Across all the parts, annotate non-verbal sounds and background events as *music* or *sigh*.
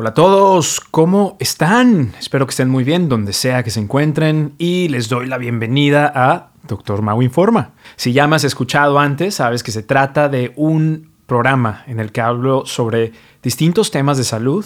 Hola a todos, ¿cómo están? Espero que estén muy bien donde sea que se encuentren y les doy la bienvenida a Doctor Mau Informa. Si ya me has escuchado antes, sabes que se trata de un programa en el que hablo sobre distintos temas de salud,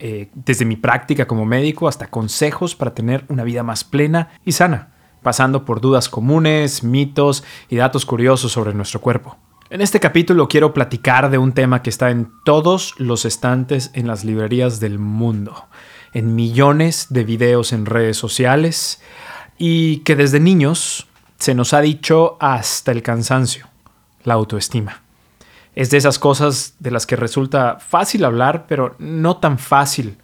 eh, desde mi práctica como médico hasta consejos para tener una vida más plena y sana, pasando por dudas comunes, mitos y datos curiosos sobre nuestro cuerpo. En este capítulo quiero platicar de un tema que está en todos los estantes en las librerías del mundo, en millones de videos en redes sociales y que desde niños se nos ha dicho hasta el cansancio, la autoestima. Es de esas cosas de las que resulta fácil hablar, pero no tan fácil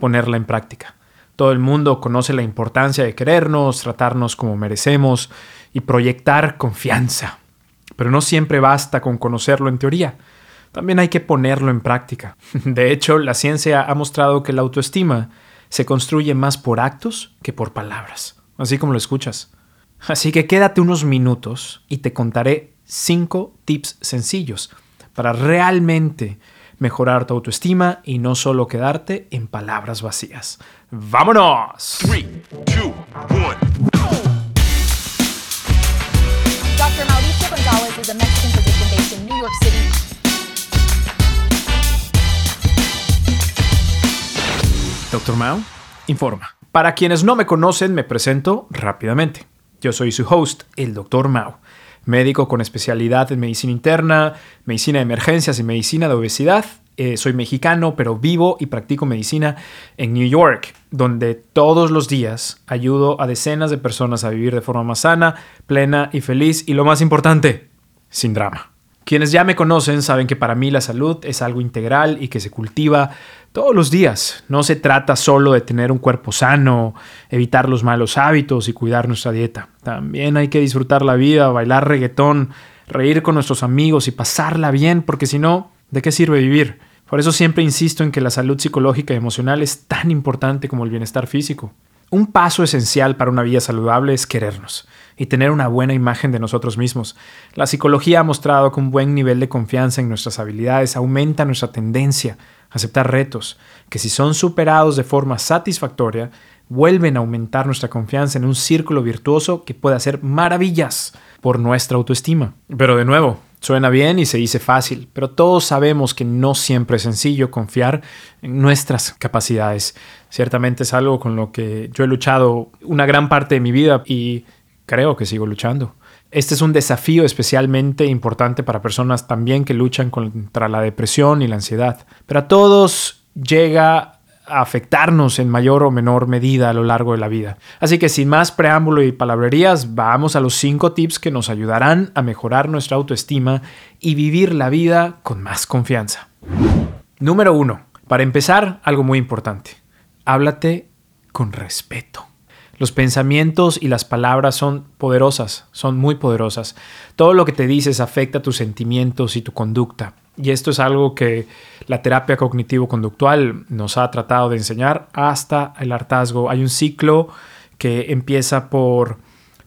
ponerla en práctica. Todo el mundo conoce la importancia de querernos, tratarnos como merecemos y proyectar confianza pero no siempre basta con conocerlo en teoría. También hay que ponerlo en práctica. *laughs* De hecho, la ciencia ha mostrado que la autoestima se construye más por actos que por palabras, así como lo escuchas. Así que quédate unos minutos y te contaré cinco tips sencillos para realmente mejorar tu autoestima y no solo quedarte en palabras vacías. ¡Vámonos! Doctor Mao informa. Para quienes no me conocen, me presento rápidamente. Yo soy su host, el Doctor Mao, médico con especialidad en medicina interna, medicina de emergencias y medicina de obesidad. Eh, soy mexicano, pero vivo y practico medicina en New York, donde todos los días ayudo a decenas de personas a vivir de forma más sana, plena y feliz y lo más importante, sin drama. Quienes ya me conocen saben que para mí la salud es algo integral y que se cultiva todos los días. No se trata solo de tener un cuerpo sano, evitar los malos hábitos y cuidar nuestra dieta. También hay que disfrutar la vida, bailar reggaetón, reír con nuestros amigos y pasarla bien, porque si no, ¿de qué sirve vivir? Por eso siempre insisto en que la salud psicológica y emocional es tan importante como el bienestar físico. Un paso esencial para una vida saludable es querernos y tener una buena imagen de nosotros mismos. La psicología ha mostrado que un buen nivel de confianza en nuestras habilidades aumenta nuestra tendencia a aceptar retos, que si son superados de forma satisfactoria, vuelven a aumentar nuestra confianza en un círculo virtuoso que puede hacer maravillas por nuestra autoestima. Pero de nuevo, Suena bien y se dice fácil, pero todos sabemos que no siempre es sencillo confiar en nuestras capacidades. Ciertamente es algo con lo que yo he luchado una gran parte de mi vida y creo que sigo luchando. Este es un desafío especialmente importante para personas también que luchan contra la depresión y la ansiedad. Pero a todos llega afectarnos en mayor o menor medida a lo largo de la vida. Así que sin más preámbulo y palabrerías, vamos a los cinco tips que nos ayudarán a mejorar nuestra autoestima y vivir la vida con más confianza. Número uno. Para empezar, algo muy importante. Háblate con respeto. Los pensamientos y las palabras son poderosas, son muy poderosas. Todo lo que te dices afecta tus sentimientos y tu conducta. Y esto es algo que la terapia cognitivo-conductual nos ha tratado de enseñar hasta el hartazgo. Hay un ciclo que empieza por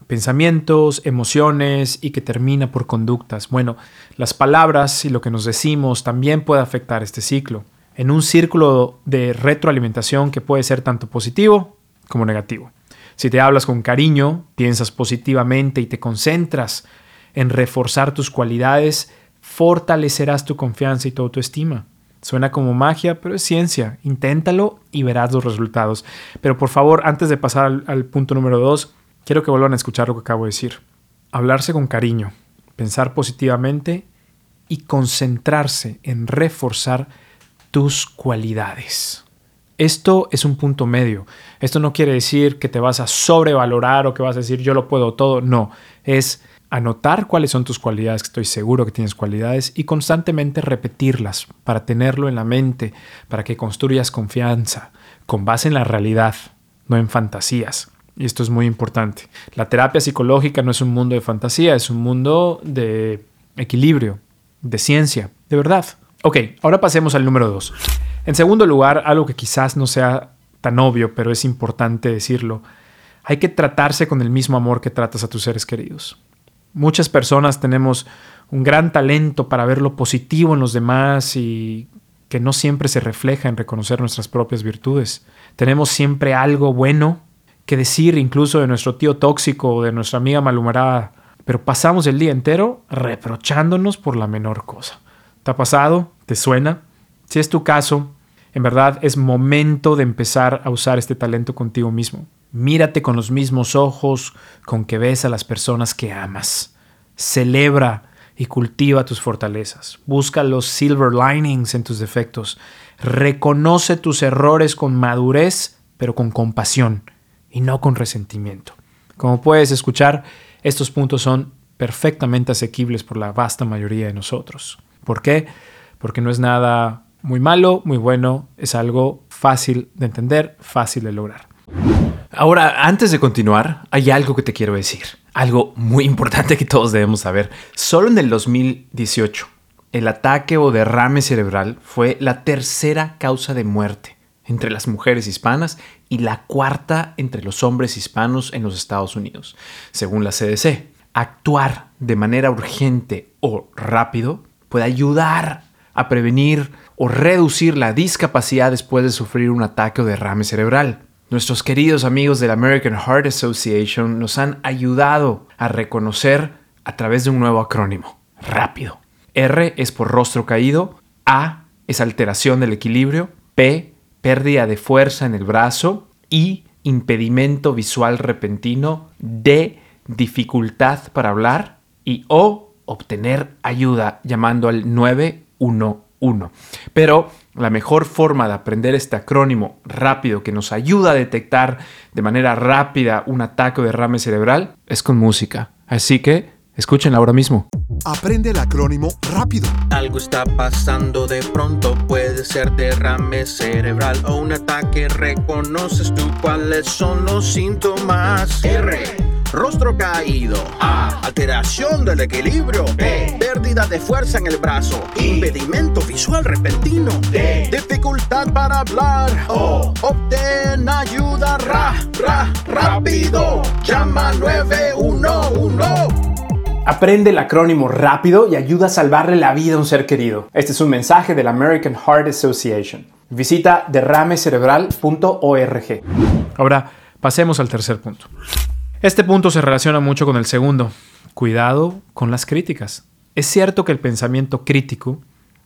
pensamientos, emociones y que termina por conductas. Bueno, las palabras y lo que nos decimos también puede afectar este ciclo. En un círculo de retroalimentación que puede ser tanto positivo como negativo. Si te hablas con cariño, piensas positivamente y te concentras en reforzar tus cualidades, fortalecerás tu confianza y tu autoestima. Suena como magia, pero es ciencia. Inténtalo y verás los resultados. Pero por favor, antes de pasar al, punto número dos, quiero que vuelvan a escuchar lo que acabo de decir. Hablarse con cariño, pensar positivamente y concentrarse en reforzar tus cualidades. Esto es un punto medio. Esto no quiere decir que te vas a sobrevalorar o que vas a decir yo lo puedo todo. No, es anotar cuáles son tus cualidades, que estoy seguro que tienes cualidades, y constantemente repetirlas para tenerlo en la mente, para que construyas confianza, con base en la realidad, no en fantasías. Y esto es muy importante. La terapia psicológica no es un mundo de fantasía, es un mundo de equilibrio, de ciencia, de verdad. Ok, ahora pasemos al número dos. En segundo lugar, algo que quizás no sea tan obvio, pero es importante decirlo, hay que tratarse con el mismo amor que tratas a tus seres queridos. Muchas personas tenemos un gran talento para ver lo positivo en los demás y que no siempre se refleja en reconocer nuestras propias virtudes. Tenemos siempre algo bueno que decir incluso de nuestro tío tóxico o de nuestra amiga malhumorada, pero pasamos el día entero reprochándonos por la menor cosa. ¿Te ha pasado? ¿Te suena? Si es tu caso, en verdad es momento de empezar a usar este talento contigo mismo. Mírate con los mismos ojos con que ves a las personas que amas. Celebra y cultiva tus fortalezas. Busca los silver linings en tus defectos. Reconoce tus errores con madurez, pero con compasión y no con resentimiento. Como puedes escuchar, estos puntos son perfectamente asequibles por la vasta mayoría de nosotros. ¿Por qué? Porque no es nada muy malo, muy bueno, es algo fácil de entender, fácil de lograr. Ahora, antes de continuar, hay algo que te quiero decir, algo muy importante que todos debemos saber. Solo en el 2018, el ataque o derrame cerebral fue la tercera causa de muerte entre las mujeres hispanas y la cuarta entre los hombres hispanos en los Estados Unidos, según la CDC. Actuar de manera urgente o rápido puede ayudar a prevenir o reducir la discapacidad después de sufrir un ataque o derrame cerebral. Nuestros queridos amigos de la American Heart Association nos han ayudado a reconocer a través de un nuevo acrónimo, rápido. R es por rostro caído, A es alteración del equilibrio, P pérdida de fuerza en el brazo, I impedimento visual repentino, D dificultad para hablar y O obtener ayuda llamando al 911. Pero la mejor forma de aprender este acrónimo rápido que nos ayuda a detectar de manera rápida un ataque o derrame cerebral es con música. Así que escúchenla ahora mismo. Aprende el acrónimo rápido. Algo está pasando de pronto, puede ser derrame cerebral o un ataque. ¿Reconoces tú cuáles son los síntomas? R rostro caído, A, alteración del equilibrio, B, pérdida de fuerza en el brazo, impedimento visual repentino, D, dificultad para hablar, O, obtén ayuda. Ra, ra, rápido, llama 911. Aprende el acrónimo rápido y ayuda a salvarle la vida a un ser querido. Este es un mensaje de la American Heart Association. Visita derramecerebral.org. Ahora, pasemos al tercer punto. Este punto se relaciona mucho con el segundo. Cuidado con las críticas. Es cierto que el pensamiento crítico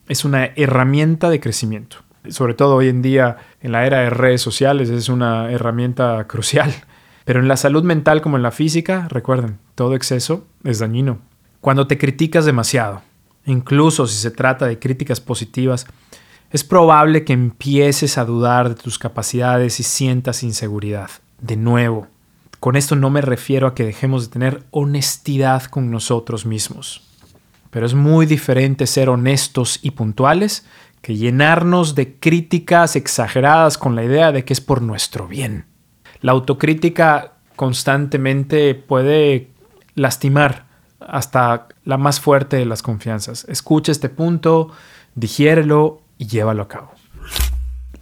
es una herramienta de crecimiento. Sobre todo hoy en día, en la era de redes sociales, es una herramienta crucial. *laughs* Pero en la salud mental como en la física, recuerden, todo exceso es dañino. Cuando te criticas demasiado, incluso si se trata de críticas positivas, es probable que empieces a dudar de tus capacidades y sientas inseguridad. De nuevo, con esto no me refiero a que dejemos de tener honestidad con nosotros mismos. Pero es muy diferente ser honestos y puntuales que llenarnos de críticas exageradas con la idea de que es por nuestro bien. La autocrítica constantemente puede lastimar hasta la más fuerte de las confianzas. Escucha este punto, digiérelo y llévalo a cabo.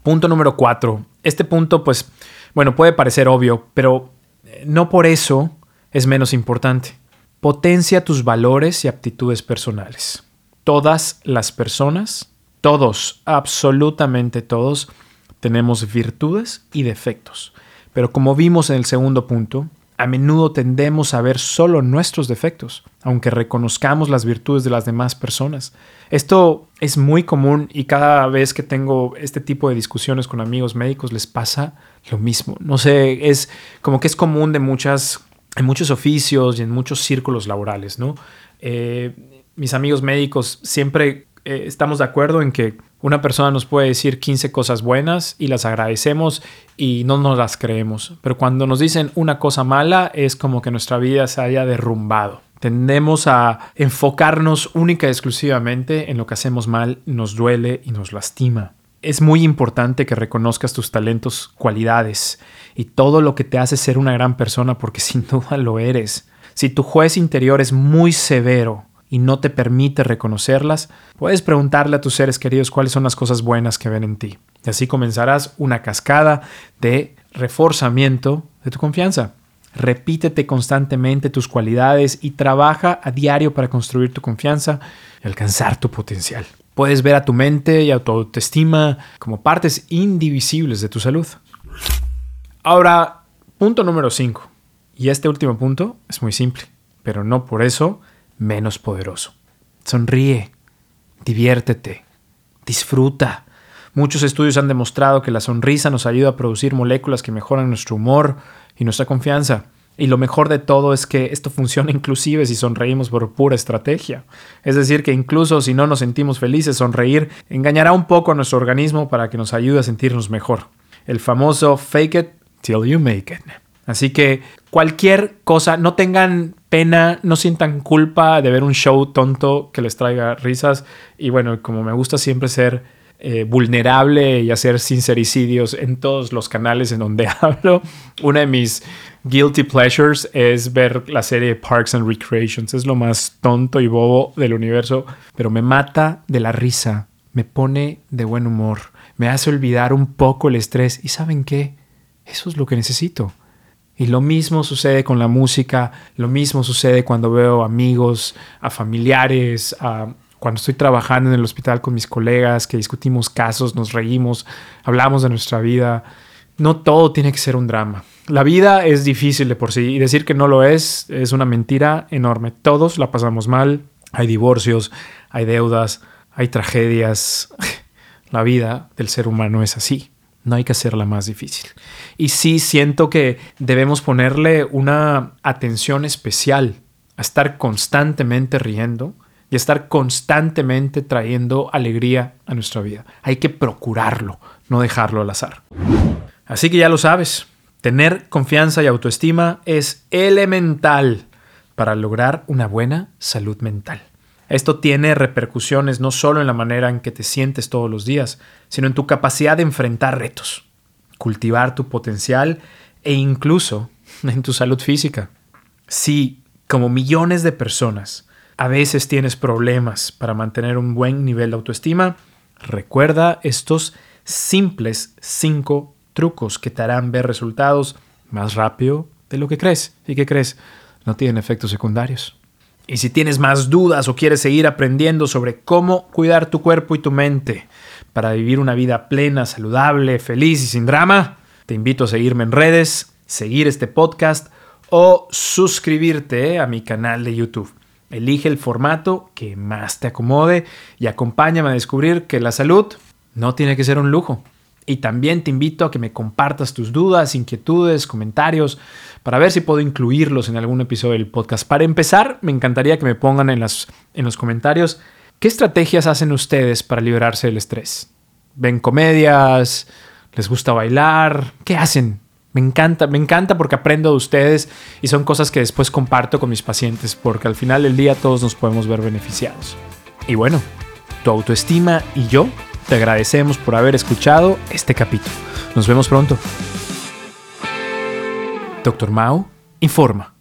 Punto número cuatro. Este punto, pues, bueno, puede parecer obvio, pero no por eso es menos importante. Potencia tus valores y aptitudes personales. Todas las personas, todos, absolutamente todos, tenemos virtudes y defectos. Pero como vimos en el segundo punto, a menudo tendemos a ver solo nuestros defectos, aunque reconozcamos las virtudes de las demás personas. Esto es muy común y cada vez que tengo este tipo de discusiones con amigos médicos les pasa lo mismo. No sé, es como que es común de muchas, en muchos oficios y en muchos círculos laborales, ¿no? Eh, mis amigos médicos siempre eh, estamos de acuerdo en que una persona nos puede decir 15 cosas buenas y las agradecemos y no nos las creemos. Pero cuando nos dicen una cosa mala es como que nuestra vida se haya derrumbado. Tendemos a enfocarnos única y exclusivamente en lo que hacemos mal, nos duele y nos lastima. Es muy importante que reconozcas tus talentos, cualidades y todo lo que te hace ser una gran persona porque *laughs* sin duda lo eres. Si tu juez interior es muy severo y no te permite reconocerlas, puedes preguntarle a tus seres queridos cuáles son las cosas buenas que ven en ti. Y así comenzarás una cascada de reforzamiento de tu confianza. Repítete constantemente tus cualidades y trabaja a diario para construir tu confianza y alcanzar tu potencial. Puedes ver a tu mente y a tu autoestima como partes indivisibles de tu salud. Ahora, punto número 5. Y este último punto es muy simple, pero no por eso menos poderoso. Sonríe, diviértete, disfruta. Muchos estudios han demostrado que la sonrisa nos ayuda a producir moléculas que mejoran nuestro humor y nuestra confianza. Y lo mejor de todo es que esto funciona inclusive si sonreímos por pura estrategia. Es decir, que incluso si no nos sentimos felices, sonreír engañará un poco a nuestro organismo para que nos ayude a sentirnos mejor. El famoso fake it till you make it. Así que cualquier cosa, no tengan pena, no sientan culpa de ver un show tonto que les traiga risas. Y bueno, como me gusta siempre ser eh, vulnerable y hacer sincericidios en todos los canales en donde *laughs* hablo, una de mis guilty pleasures es ver la serie Parks and Recreations. Es lo más tonto y bobo del universo, pero me mata de la risa, me pone de buen humor, me hace olvidar un poco el estrés. ¿Y saben qué? Eso es lo que necesito. Y lo mismo sucede con la música, lo mismo sucede cuando veo amigos, a familiares, cuando estoy trabajando en el hospital con mis colegas, que discutimos casos, nos reímos, hablamos de nuestra vida. No todo tiene que ser un drama. La vida es difícil de por sí y decir que no lo es es una mentira enorme. Todos la pasamos mal, hay divorcios, hay deudas, hay tragedias. *laughs* La vida del ser humano es así. No hay que hacerla más difícil. Y sí siento que debemos ponerle una atención especial a estar constantemente riendo, y estar constantemente trayendo alegría a nuestra vida. Hay que procurarlo, no dejarlo al azar. Así que ya lo sabes, tener confianza y autoestima es elemental para lograr una buena salud mental. Esto tiene repercusiones no solo en la manera en que te sientes todos los días, sino en tu capacidad de enfrentar retos, cultivar tu potencial e incluso en tu salud física. Si, como millones de personas, a veces tienes problemas para mantener un buen nivel de autoestima, recuerda estos simples cinco trucos que te harán ver resultados más rápido de lo que crees. ¿Y qué crees? No tienen efectos secundarios. Y si tienes más dudas o quieres seguir aprendiendo sobre cómo cuidar tu cuerpo y tu mente para vivir una vida plena, saludable, feliz y sin drama, te invito a seguirme en redes, seguir este podcast o suscribirte a mi canal de YouTube. Elige el formato que más te acomode y acompáñame a descubrir que la salud no tiene que ser un lujo. Y también te invito a que me compartas tus dudas, inquietudes, comentarios, para ver si puedo incluirlos en algún episodio del podcast. Para empezar, me encantaría que me pongan en, en los comentarios qué estrategias hacen ustedes para liberarse del estrés. ¿Ven comedias? ¿Les gusta bailar? ¿Qué hacen? Me encanta, me encanta porque aprendo de ustedes y son cosas que después comparto con mis pacientes porque al final del día todos nos podemos ver beneficiados. Y bueno, tu autoestima y yo te agradecemos por haber escuchado este capítulo. Nos vemos pronto. Doctor Mao informa.